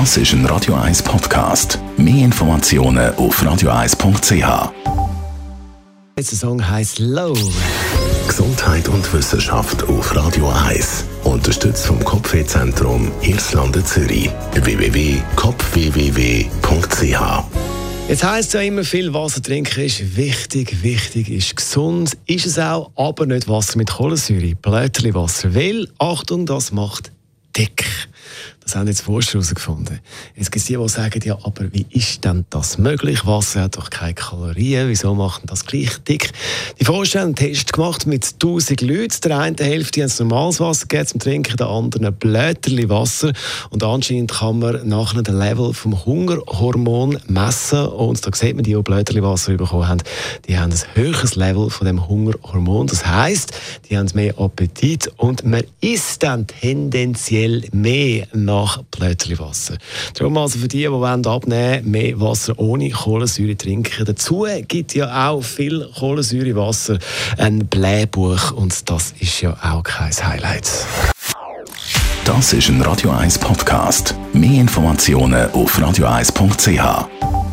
Das ist ein Radio 1 Podcast. Mehr Informationen auf radio1.ch. Der Song heißt Low. Gesundheit und Wissenschaft auf Radio 1. Unterstützt vom Kopfwehzentrum Irlande Zürich. www.kopfwww.ch Jetzt heisst es ja immer, viel Wasser trinken ist wichtig, wichtig ist gesund, ist es auch, aber nicht Wasser mit Kohlensäure, Blätterliwasser, weil, Achtung, das macht dick. Das haben jetzt Forscher herausgefunden. Jetzt gibt es die, die sagen, ja, aber wie ist denn das möglich? Wasser hat doch keine Kalorien, wieso macht das gleich dick? Die Forscher haben einen Test gemacht mit 1000 Leuten. Der einen Hälfte haben normales Wasser gegeben zum Trinken, der andere ein Blätterli Wasser. Und anscheinend kann man nachher den Level vom Hungerhormon messen. Und da sieht man, die, die Blätterli Wasser bekommen haben, die haben ein höheres Level von dem Hungerhormon. Das heisst, die haben mehr Appetit und man isst dann tendenziell mehr nach nach Blätterliwasser. Darum also für die, die wollen abnehmen mehr Wasser ohne Kohlensäure trinken. Dazu gibt ja auch viel Kohlensäurewasser ein Blähbuch und das ist ja auch kein Highlight. Das ist ein Radio 1 Podcast. Mehr Informationen auf radio1.ch.